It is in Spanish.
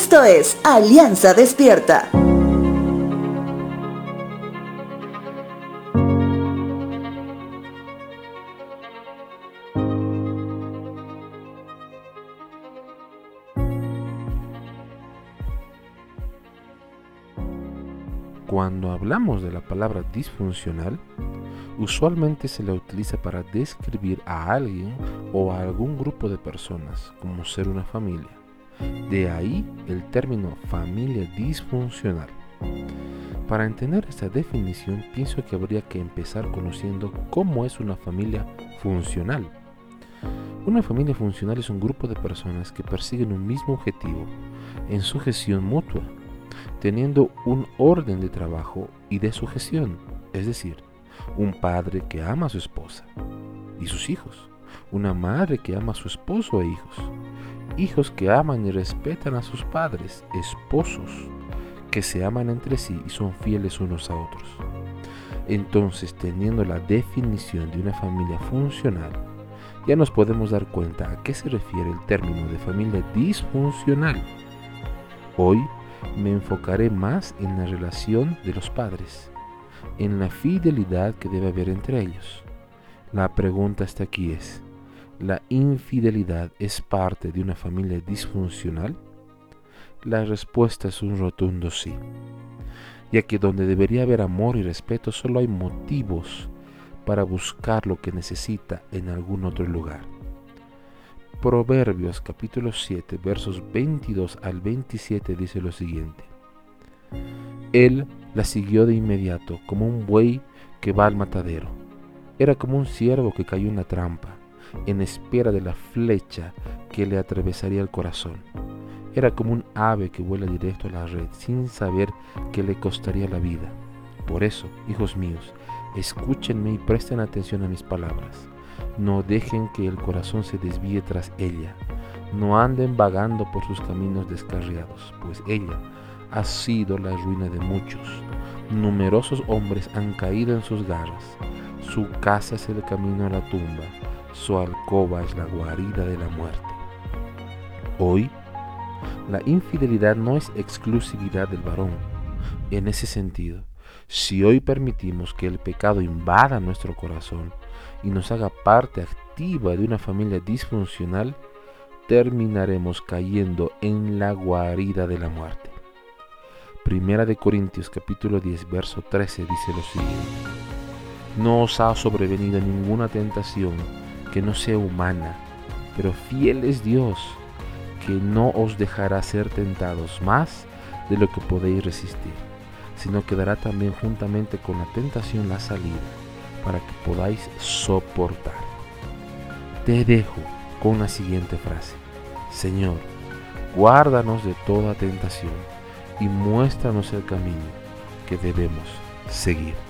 Esto es Alianza Despierta. Cuando hablamos de la palabra disfuncional, usualmente se la utiliza para describir a alguien o a algún grupo de personas como ser una familia. De ahí el término familia disfuncional. Para entender esta definición pienso que habría que empezar conociendo cómo es una familia funcional. Una familia funcional es un grupo de personas que persiguen un mismo objetivo en sujeción mutua teniendo un orden de trabajo y de sujeción, es decir, un padre que ama a su esposa y sus hijos, una madre que ama a su esposo e hijos, hijos que aman y respetan a sus padres, esposos que se aman entre sí y son fieles unos a otros. Entonces, teniendo la definición de una familia funcional, ya nos podemos dar cuenta a qué se refiere el término de familia disfuncional. Hoy me enfocaré más en la relación de los padres, en la fidelidad que debe haber entre ellos. La pregunta hasta aquí es, ¿la infidelidad es parte de una familia disfuncional? La respuesta es un rotundo sí, ya que donde debería haber amor y respeto solo hay motivos para buscar lo que necesita en algún otro lugar. Proverbios capítulo 7 versos 22 al 27 dice lo siguiente. Él la siguió de inmediato como un buey que va al matadero. Era como un ciervo que cayó en la trampa, en espera de la flecha que le atravesaría el corazón. Era como un ave que vuela directo a la red sin saber que le costaría la vida. Por eso, hijos míos, escúchenme y presten atención a mis palabras no dejen que el corazón se desvíe tras ella. No anden vagando por sus caminos descarriados, pues ella ha sido la ruina de muchos. Numerosos hombres han caído en sus garras. Su casa es el camino a la tumba. Su alcoba es la guarida de la muerte. Hoy, la infidelidad no es exclusividad del varón. En ese sentido, si hoy permitimos que el pecado invada nuestro corazón, y nos haga parte activa de una familia disfuncional, terminaremos cayendo en la guarida de la muerte. Primera de Corintios capítulo 10 verso 13 dice lo siguiente. No os ha sobrevenido ninguna tentación que no sea humana, pero fiel es Dios, que no os dejará ser tentados más de lo que podéis resistir, sino que dará también juntamente con la tentación la salida para que podáis soportar. Te dejo con la siguiente frase. Señor, guárdanos de toda tentación y muéstranos el camino que debemos seguir.